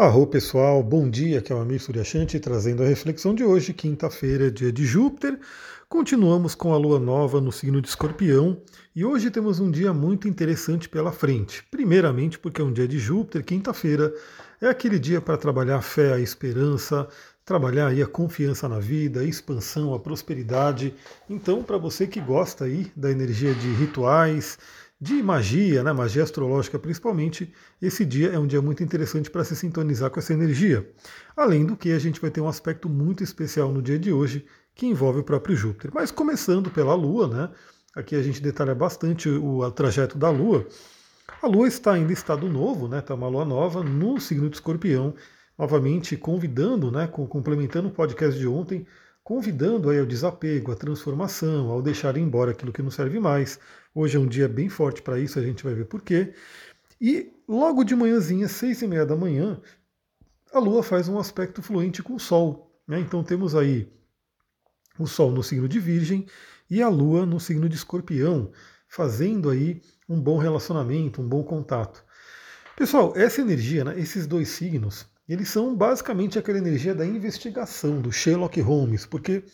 Arro pessoal, bom dia, aqui é o Amir Suryashanti trazendo a reflexão de hoje, quinta-feira, dia de Júpiter. Continuamos com a lua nova no signo de Escorpião e hoje temos um dia muito interessante pela frente. Primeiramente, porque é um dia de Júpiter, quinta-feira é aquele dia para trabalhar a fé, a esperança, trabalhar aí a confiança na vida, a expansão, a prosperidade. Então, para você que gosta aí da energia de rituais, de magia, né, magia astrológica principalmente, esse dia é um dia muito interessante para se sintonizar com essa energia. Além do que a gente vai ter um aspecto muito especial no dia de hoje que envolve o próprio Júpiter. Mas começando pela Lua, né? Aqui a gente detalha bastante o, o trajeto da Lua. A Lua está ainda em estado novo, né? Está uma Lua nova no signo de Escorpião, novamente convidando, né? Complementando o podcast de ontem, convidando aí ao desapego, à transformação, ao deixar embora aquilo que não serve mais, Hoje é um dia bem forte para isso, a gente vai ver por quê. E logo de manhãzinha, seis e meia da manhã, a Lua faz um aspecto fluente com o Sol. Né? Então temos aí o Sol no signo de Virgem e a Lua no signo de Escorpião, fazendo aí um bom relacionamento, um bom contato. Pessoal, essa energia, né, esses dois signos, eles são basicamente aquela energia da investigação, do Sherlock Holmes, porque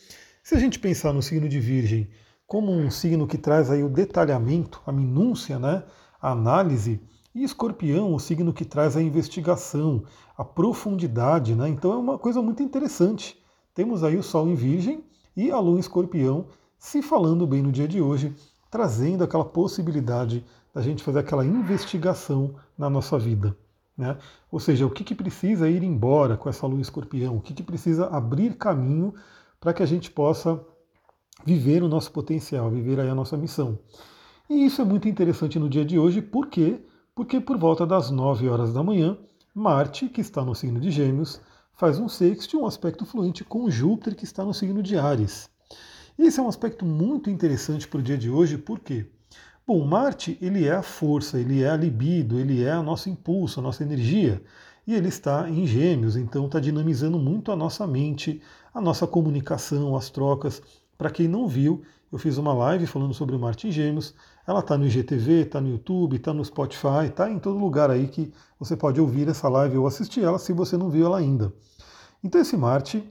se a gente pensar no signo de Virgem como um signo que traz aí o detalhamento, a minúcia, né, a análise, e escorpião, o signo que traz a investigação, a profundidade, né? Então é uma coisa muito interessante. Temos aí o Sol em Virgem e a Lua em Escorpião se falando bem no dia de hoje, trazendo aquela possibilidade da gente fazer aquela investigação na nossa vida. Né? Ou seja, o que, que precisa ir embora com essa Lua Escorpião, o que, que precisa abrir caminho para que a gente possa viver o nosso potencial, viver aí a nossa missão. E isso é muito interessante no dia de hoje, por quê? Porque por volta das 9 horas da manhã, Marte, que está no signo de Gêmeos, faz um sexto, um aspecto fluente com Júpiter, que está no signo de Ares. Esse é um aspecto muito interessante para o dia de hoje, por quê? Bom, Marte ele é a força, ele é a libido, ele é o nosso impulso, a nossa energia. E ele está em Gêmeos, então está dinamizando muito a nossa mente, a nossa comunicação, as trocas. Para quem não viu, eu fiz uma live falando sobre o Marte em Gêmeos. Ela está no IGTV, está no YouTube, está no Spotify, está em todo lugar aí que você pode ouvir essa live ou assistir ela se você não viu ela ainda. Então esse Marte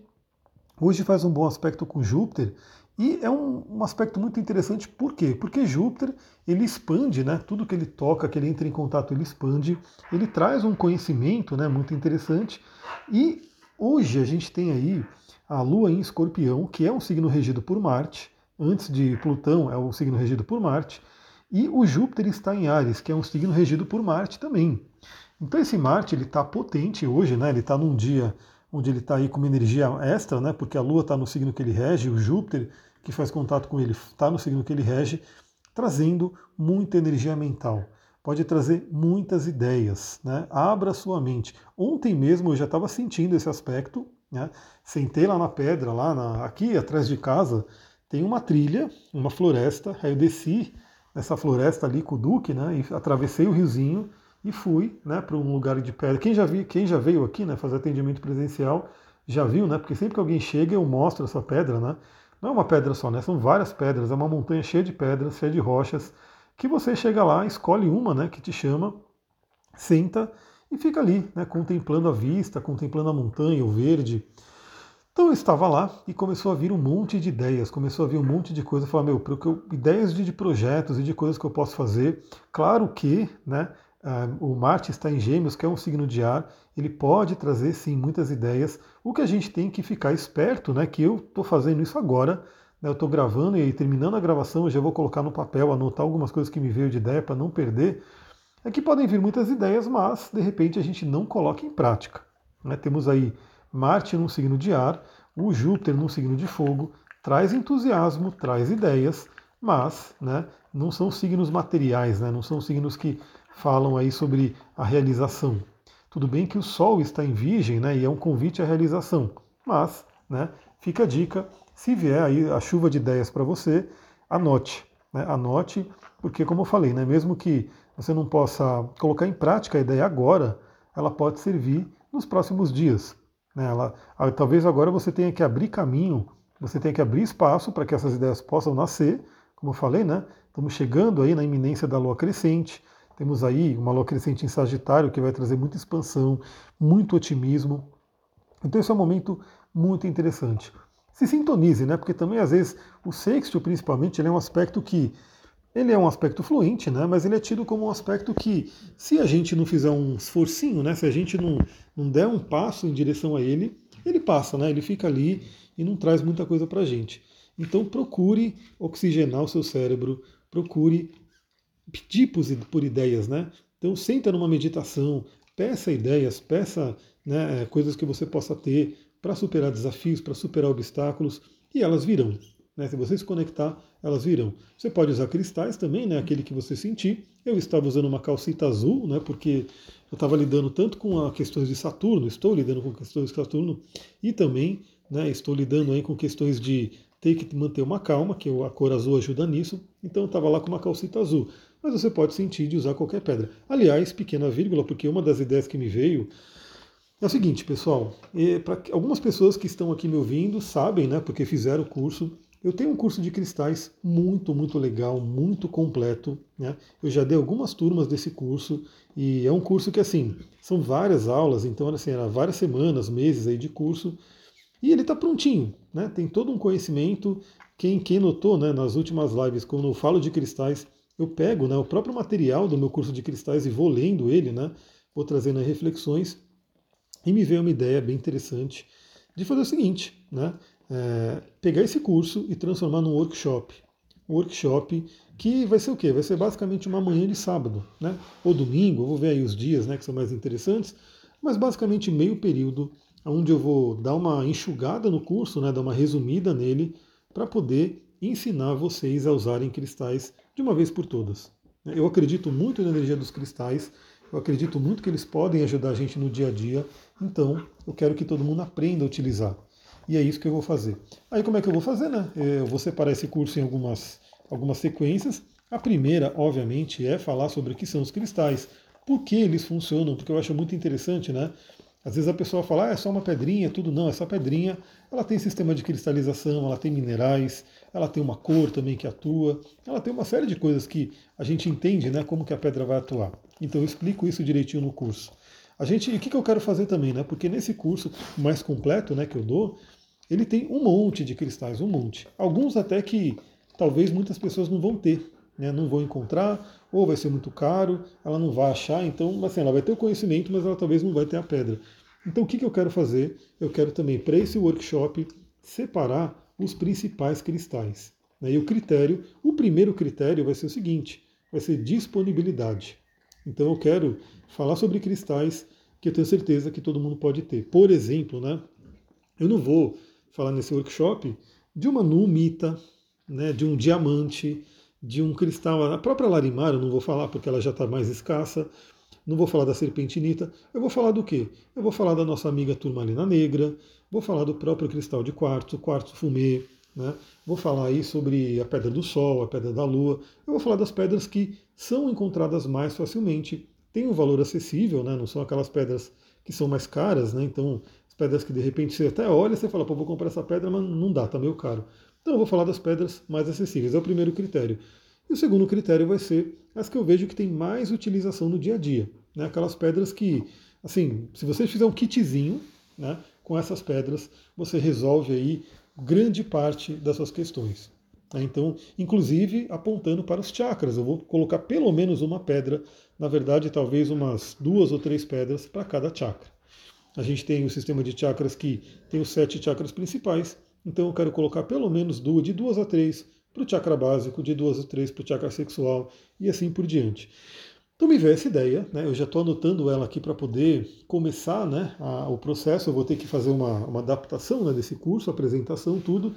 hoje faz um bom aspecto com Júpiter e é um, um, aspecto muito interessante, por quê? Porque Júpiter ele expande, né? Tudo que ele toca, que ele entra em contato, ele expande, ele traz um conhecimento né, muito interessante. E hoje a gente tem aí a Lua em Escorpião, que é um signo regido por Marte, antes de Plutão é o signo regido por Marte, e o Júpiter está em Ares, que é um signo regido por Marte também. Então esse Marte ele está potente hoje, né? Ele está num dia onde ele está aí com uma energia extra, né? Porque a Lua está no signo que ele rege, o Júpiter que faz contato com ele está no signo que ele rege, trazendo muita energia mental. Pode trazer muitas ideias, né? Abra sua mente. Ontem mesmo eu já estava sentindo esse aspecto, né? Sentei lá na pedra, lá na, aqui atrás de casa, tem uma trilha, uma floresta. Aí eu desci nessa floresta ali com o Duque, né? E atravessei o riozinho e fui, né, para um lugar de pedra. Quem já viu, quem já veio aqui, né, fazer atendimento presencial, já viu, né? Porque sempre que alguém chega eu mostro essa pedra, né? Não é uma pedra só, né? São várias pedras, é uma montanha cheia de pedras, cheia de rochas, que você chega lá, escolhe uma, né, que te chama, senta e fica ali, né, contemplando a vista, contemplando a montanha, o verde. Então eu estava lá e começou a vir um monte de ideias, começou a vir um monte de coisa, falar, meu, ideias de, de projetos e de coisas que eu posso fazer. Claro que, né, o Marte está em Gêmeos, que é um signo de ar, ele pode trazer sim muitas ideias. O que a gente tem que ficar esperto, né, que eu estou fazendo isso agora, né, eu estou gravando e terminando a gravação eu já vou colocar no papel, anotar algumas coisas que me veio de ideia para não perder é que podem vir muitas ideias, mas de repente a gente não coloca em prática. Né? Temos aí Marte num signo de ar, o Júpiter num signo de fogo, traz entusiasmo, traz ideias, mas né, não são signos materiais, né, não são signos que falam aí sobre a realização. Tudo bem que o Sol está em Virgem né, e é um convite à realização, mas né, fica a dica, se vier aí a chuva de ideias para você, anote. Né, anote, porque como eu falei, né, mesmo que você não possa colocar em prática a ideia agora, ela pode servir nos próximos dias. Né? Ela, talvez agora você tenha que abrir caminho, você tenha que abrir espaço para que essas ideias possam nascer. Como eu falei, né? estamos chegando aí na iminência da lua crescente, Temos aí uma lua crescente em Sagitário que vai trazer muita expansão, muito otimismo. Então esse é um momento muito interessante. Se sintonize, né? Porque também às vezes o sexto, principalmente, ele é um aspecto que ele é um aspecto fluente, né? Mas ele é tido como um aspecto que, se a gente não fizer um esforcinho, né? Se a gente não, não der um passo em direção a ele, ele passa, né? Ele fica ali e não traz muita coisa para a gente. Então procure oxigenar o seu cérebro, procure pedir por ideias, né? Então senta numa meditação, peça ideias, peça né, coisas que você possa ter para superar desafios, para superar obstáculos, e elas virão. Né? Se você se conectar, elas virão. Você pode usar cristais também, né? aquele que você sentir. Eu estava usando uma calcita azul, né? porque eu estava lidando tanto com as questões de Saturno, estou lidando com questões de Saturno, e também né, estou lidando aí com questões de ter que manter uma calma, que a cor azul ajuda nisso. Então eu estava lá com uma calcita azul. Mas você pode sentir de usar qualquer pedra. Aliás, pequena vírgula, porque uma das ideias que me veio é o seguinte, pessoal, para algumas pessoas que estão aqui me ouvindo sabem, né, porque fizeram o curso, eu tenho um curso de cristais muito, muito legal, muito completo. Né? Eu já dei algumas turmas desse curso e é um curso que, assim, são várias aulas, então, assim, era várias semanas, meses aí de curso. E ele está prontinho, né? tem todo um conhecimento. Quem, quem notou né, nas últimas lives, quando eu falo de cristais, eu pego né, o próprio material do meu curso de cristais e vou lendo ele, né, vou trazendo reflexões. E me veio uma ideia bem interessante de fazer o seguinte, né? É, pegar esse curso e transformar num workshop. Um workshop que vai ser o quê? Vai ser basicamente uma manhã de sábado, né? Ou domingo, eu vou ver aí os dias né, que são mais interessantes, mas basicamente meio período, onde eu vou dar uma enxugada no curso, né, dar uma resumida nele, para poder ensinar vocês a usarem cristais de uma vez por todas. Eu acredito muito na energia dos cristais, eu acredito muito que eles podem ajudar a gente no dia a dia, então eu quero que todo mundo aprenda a utilizar. E é isso que eu vou fazer. Aí como é que eu vou fazer, né? Eu vou separar esse curso em algumas, algumas sequências. A primeira, obviamente, é falar sobre o que são os cristais, por que eles funcionam, porque eu acho muito interessante, né? Às vezes a pessoa fala, ah, é só uma pedrinha, tudo não, essa pedrinha, ela tem sistema de cristalização, ela tem minerais, ela tem uma cor também que atua, ela tem uma série de coisas que a gente entende, né, como que a pedra vai atuar. Então eu explico isso direitinho no curso. A gente, o que, que eu quero fazer também, né? Porque nesse curso mais completo, né, que eu dou, ele tem um monte de cristais, um monte. Alguns até que talvez muitas pessoas não vão ter, né, não vão encontrar, ou vai ser muito caro, ela não vai achar, então assim, ela vai ter o conhecimento, mas ela talvez não vai ter a pedra. Então o que, que eu quero fazer? Eu quero também, para esse workshop, separar os principais cristais. Né, e o critério, o primeiro critério vai ser o seguinte, vai ser disponibilidade. Então eu quero falar sobre cristais que eu tenho certeza que todo mundo pode ter. Por exemplo, né, eu não vou falar nesse workshop de uma numita, né, de um diamante, de um cristal. A própria larimar eu não vou falar porque ela já está mais escassa. Não vou falar da serpentinita. Eu vou falar do quê? Eu vou falar da nossa amiga turmalina negra. Vou falar do próprio cristal de quartzo, quartzo fumê. Né? Vou falar aí sobre a pedra do sol, a pedra da lua. Eu vou falar das pedras que são encontradas mais facilmente, têm um valor acessível, né? não são aquelas pedras que são mais caras, né? então pedras que de repente você até olha e você fala, pô, vou comprar essa pedra, mas não dá, tá meio caro. Então eu vou falar das pedras mais acessíveis, é o primeiro critério. E o segundo critério vai ser as que eu vejo que tem mais utilização no dia a dia. Né? Aquelas pedras que, assim, se você fizer um kitzinho né, com essas pedras, você resolve aí grande parte das suas questões. Né? Então, inclusive apontando para os chakras, eu vou colocar pelo menos uma pedra, na verdade, talvez umas duas ou três pedras para cada chakra. A gente tem o sistema de chakras que tem os sete chakras principais, então eu quero colocar pelo menos duas, de duas a três para o chakra básico, de duas a três para o chakra sexual e assim por diante. Então me veio essa ideia, né? eu já estou anotando ela aqui para poder começar né, a, o processo, eu vou ter que fazer uma, uma adaptação né, desse curso, apresentação, tudo,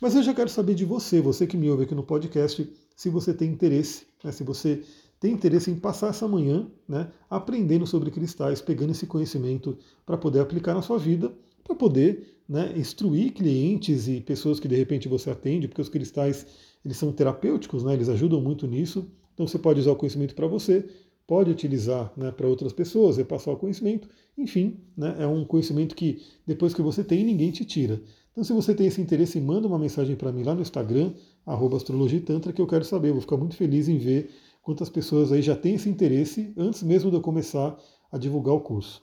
mas eu já quero saber de você, você que me ouve aqui no podcast, se você tem interesse, né, se você tem interesse em passar essa manhã né, aprendendo sobre cristais, pegando esse conhecimento para poder aplicar na sua vida, para poder né, instruir clientes e pessoas que de repente você atende, porque os cristais eles são terapêuticos, né, eles ajudam muito nisso. Então você pode usar o conhecimento para você, pode utilizar né, para outras pessoas, repassar o conhecimento. Enfim, né, é um conhecimento que depois que você tem, ninguém te tira. Então, se você tem esse interesse, manda uma mensagem para mim lá no Instagram, astrologitantra, que eu quero saber. Eu vou ficar muito feliz em ver quantas pessoas aí já têm esse interesse antes mesmo de eu começar a divulgar o curso.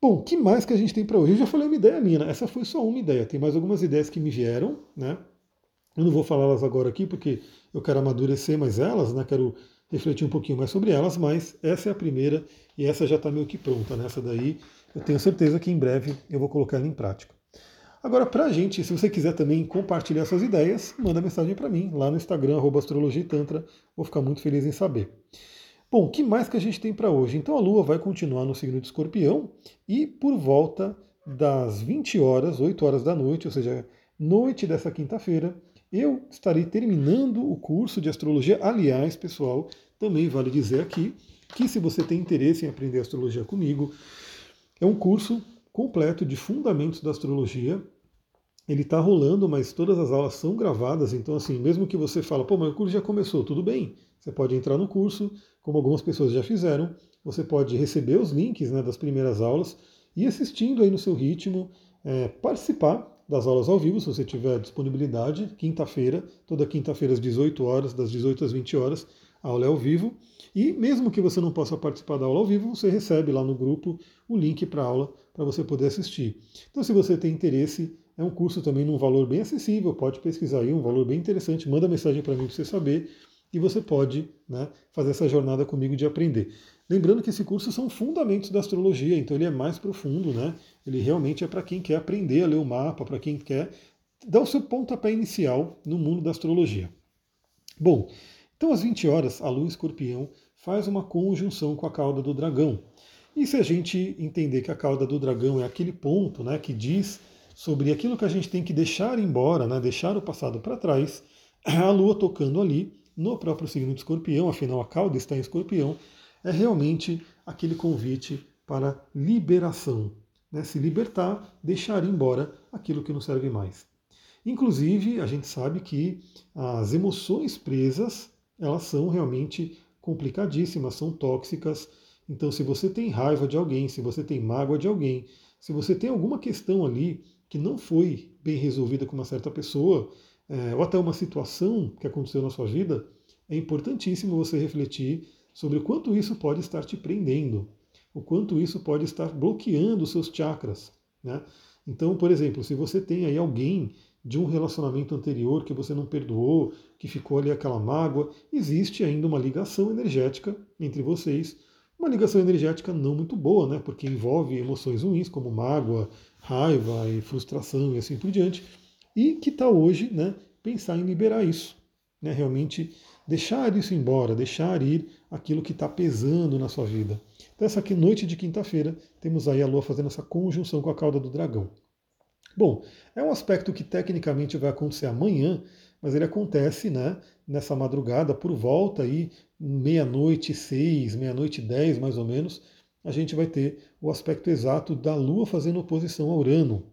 Bom, o que mais que a gente tem para hoje? Eu já falei uma ideia minha, né? essa foi só uma ideia, tem mais algumas ideias que me vieram, né? Eu não vou falá-las agora aqui porque eu quero amadurecer mais elas, né? Quero refletir um pouquinho mais sobre elas, mas essa é a primeira e essa já está meio que pronta. Né? daí eu tenho certeza que em breve eu vou colocar ela em prática. Agora, para a gente, se você quiser também compartilhar suas ideias, manda mensagem para mim lá no Instagram, astrologitantra, vou ficar muito feliz em saber. Bom, o que mais que a gente tem para hoje? Então a Lua vai continuar no signo de Escorpião e por volta das 20 horas, 8 horas da noite, ou seja, noite dessa quinta-feira, eu estarei terminando o curso de astrologia. Aliás, pessoal, também vale dizer aqui que se você tem interesse em aprender astrologia comigo, é um curso completo de fundamentos da astrologia. Ele está rolando, mas todas as aulas são gravadas, então assim, mesmo que você fala, pô, o curso já começou, tudo bem. Você pode entrar no curso, como algumas pessoas já fizeram, você pode receber os links né, das primeiras aulas e assistindo aí no seu ritmo, é, participar das aulas ao vivo, se você tiver disponibilidade, quinta-feira, toda quinta-feira às 18 horas, das 18 às 20 horas, aula é ao vivo. E mesmo que você não possa participar da aula ao vivo, você recebe lá no grupo o link para a aula para você poder assistir. Então, se você tem interesse, é um curso também num valor bem acessível, pode pesquisar aí, um valor bem interessante, manda mensagem para mim para você saber e você pode né, fazer essa jornada comigo de aprender. Lembrando que esse curso são fundamentos da astrologia, então ele é mais profundo, né? Ele realmente é para quem quer aprender a ler o mapa, para quem quer dar o seu pontapé inicial no mundo da astrologia. Bom, então às 20 horas a Lua Escorpião faz uma conjunção com a cauda do dragão. E se a gente entender que a cauda do dragão é aquele ponto né, que diz sobre aquilo que a gente tem que deixar embora, né, deixar o passado para trás, a Lua tocando ali no próprio signo de escorpião, afinal a cauda está em escorpião, é realmente aquele convite para liberação, né? se libertar, deixar embora aquilo que não serve mais. Inclusive, a gente sabe que as emoções presas, elas são realmente complicadíssimas, são tóxicas. Então, se você tem raiva de alguém, se você tem mágoa de alguém, se você tem alguma questão ali que não foi bem resolvida com uma certa pessoa, é, ou até uma situação que aconteceu na sua vida, é importantíssimo você refletir sobre o quanto isso pode estar te prendendo, o quanto isso pode estar bloqueando os seus chakras. Né? Então, por exemplo, se você tem aí alguém de um relacionamento anterior que você não perdoou, que ficou ali aquela mágoa, existe ainda uma ligação energética entre vocês, uma ligação energética não muito boa, né? Porque envolve emoções ruins como mágoa, raiva e frustração e assim por diante e que está hoje, né, pensar em liberar isso, né, realmente deixar isso embora, deixar ir aquilo que está pesando na sua vida. Então, essa aqui, noite de quinta-feira, temos aí a Lua fazendo essa conjunção com a cauda do dragão. Bom, é um aspecto que tecnicamente vai acontecer amanhã, mas ele acontece né, nessa madrugada, por volta aí, meia-noite seis, meia-noite dez mais ou menos, a gente vai ter o aspecto exato da Lua fazendo oposição a Urano.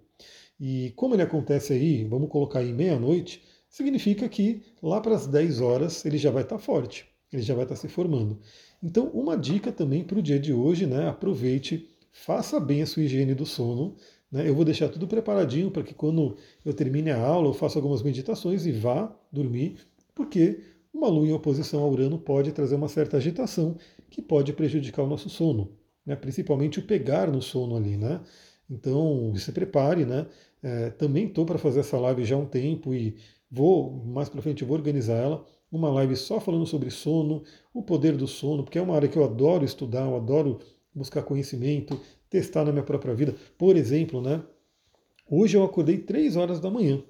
E como ele acontece aí, vamos colocar aí meia-noite, significa que lá para as 10 horas ele já vai estar tá forte, ele já vai estar tá se formando. Então, uma dica também para o dia de hoje, né? Aproveite, faça bem a sua higiene do sono. Né? Eu vou deixar tudo preparadinho para que quando eu termine a aula eu faça algumas meditações e vá dormir, porque uma lua em oposição ao Urano pode trazer uma certa agitação que pode prejudicar o nosso sono, né? principalmente o pegar no sono ali. Né? Então, se prepare, né? É, também estou para fazer essa live já há um tempo e vou, mais para frente, vou organizar ela. Uma live só falando sobre sono, o poder do sono, porque é uma área que eu adoro estudar, eu adoro buscar conhecimento, testar na minha própria vida. Por exemplo, né? Hoje eu acordei 3 horas da manhã.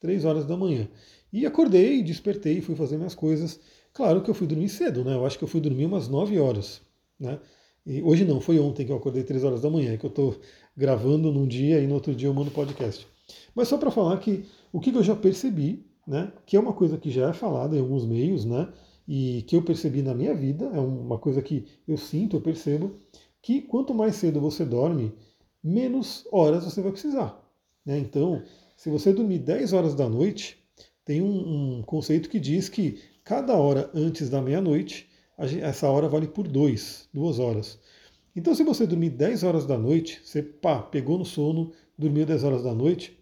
3 horas da manhã. E acordei, despertei, fui fazer minhas coisas. Claro que eu fui dormir cedo, né? Eu acho que eu fui dormir umas 9 horas, né? E hoje não, foi ontem que eu acordei 3 horas da manhã, que eu estou gravando num dia e no outro dia eu mando podcast. Mas só para falar que o que eu já percebi, né, que é uma coisa que já é falada em alguns meios, né, e que eu percebi na minha vida, é uma coisa que eu sinto, eu percebo, que quanto mais cedo você dorme, menos horas você vai precisar. Né? Então, se você dormir 10 horas da noite, tem um, um conceito que diz que cada hora antes da meia-noite essa hora vale por dois, duas horas. Então, se você dormir 10 horas da noite, você pá, pegou no sono, dormiu 10 horas da noite,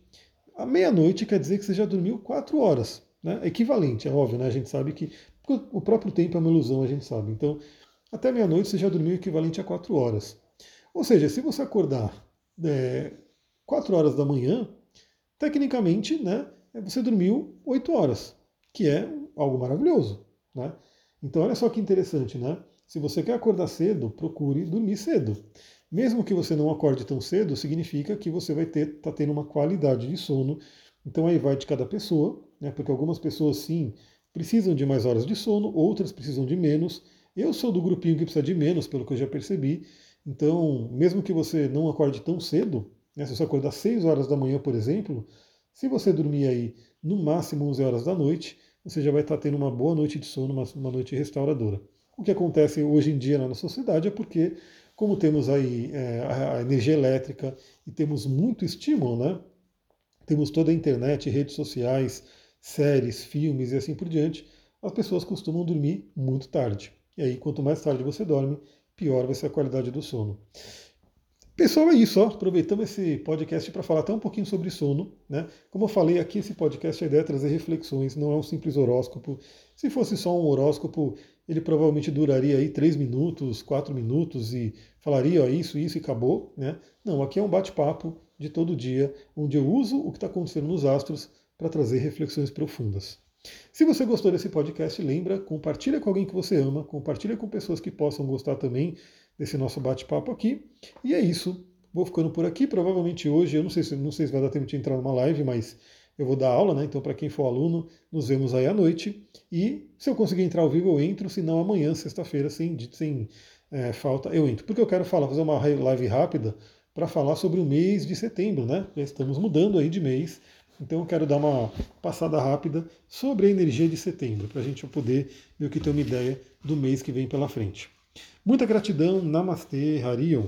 a meia-noite quer dizer que você já dormiu 4 horas. Né? Equivalente, é óbvio, né? A gente sabe que o próprio tempo é uma ilusão, a gente sabe. Então, até meia-noite você já dormiu o equivalente a 4 horas. Ou seja, se você acordar é, 4 horas da manhã, tecnicamente, né, você dormiu 8 horas, que é algo maravilhoso. Né? Então, olha só que interessante, né? Se você quer acordar cedo, procure dormir cedo. Mesmo que você não acorde tão cedo, significa que você vai ter tá tendo uma qualidade de sono. Então aí vai de cada pessoa, né? Porque algumas pessoas sim precisam de mais horas de sono, outras precisam de menos. Eu sou do grupinho que precisa de menos, pelo que eu já percebi. Então, mesmo que você não acorde tão cedo, né? se você acordar 6 horas da manhã, por exemplo, se você dormir aí no máximo 11 horas da noite, você já vai estar tendo uma boa noite de sono, uma, uma noite restauradora. O que acontece hoje em dia na nossa sociedade é porque, como temos aí é, a energia elétrica e temos muito estímulo, né? Temos toda a internet, redes sociais, séries, filmes e assim por diante, as pessoas costumam dormir muito tarde. E aí, quanto mais tarde você dorme, pior vai ser a qualidade do sono. Pessoal, é isso. Ó. Aproveitamos esse podcast para falar até um pouquinho sobre sono. Né? Como eu falei aqui, esse podcast a ideia é trazer reflexões, não é um simples horóscopo. Se fosse só um horóscopo, ele provavelmente duraria aí três minutos, quatro minutos e falaria ó, isso, isso e acabou. Né? Não, aqui é um bate-papo de todo dia, onde eu uso o que está acontecendo nos astros para trazer reflexões profundas. Se você gostou desse podcast, lembra, compartilha com alguém que você ama, compartilha com pessoas que possam gostar também desse nosso bate-papo aqui. E é isso. Vou ficando por aqui. Provavelmente hoje, eu não sei se não sei se vai dar tempo de entrar numa live, mas eu vou dar aula, né? Então, para quem for aluno, nos vemos aí à noite. E se eu conseguir entrar ao vivo, eu entro. Se não, amanhã, sexta-feira, sem, sem é, falta, eu entro. Porque eu quero falar, fazer uma live rápida para falar sobre o mês de setembro, né? Já estamos mudando aí de mês. Então eu quero dar uma passada rápida sobre a energia de setembro, para a gente poder meio que ter uma ideia do mês que vem pela frente. Muita gratidão, Namastê, Harion.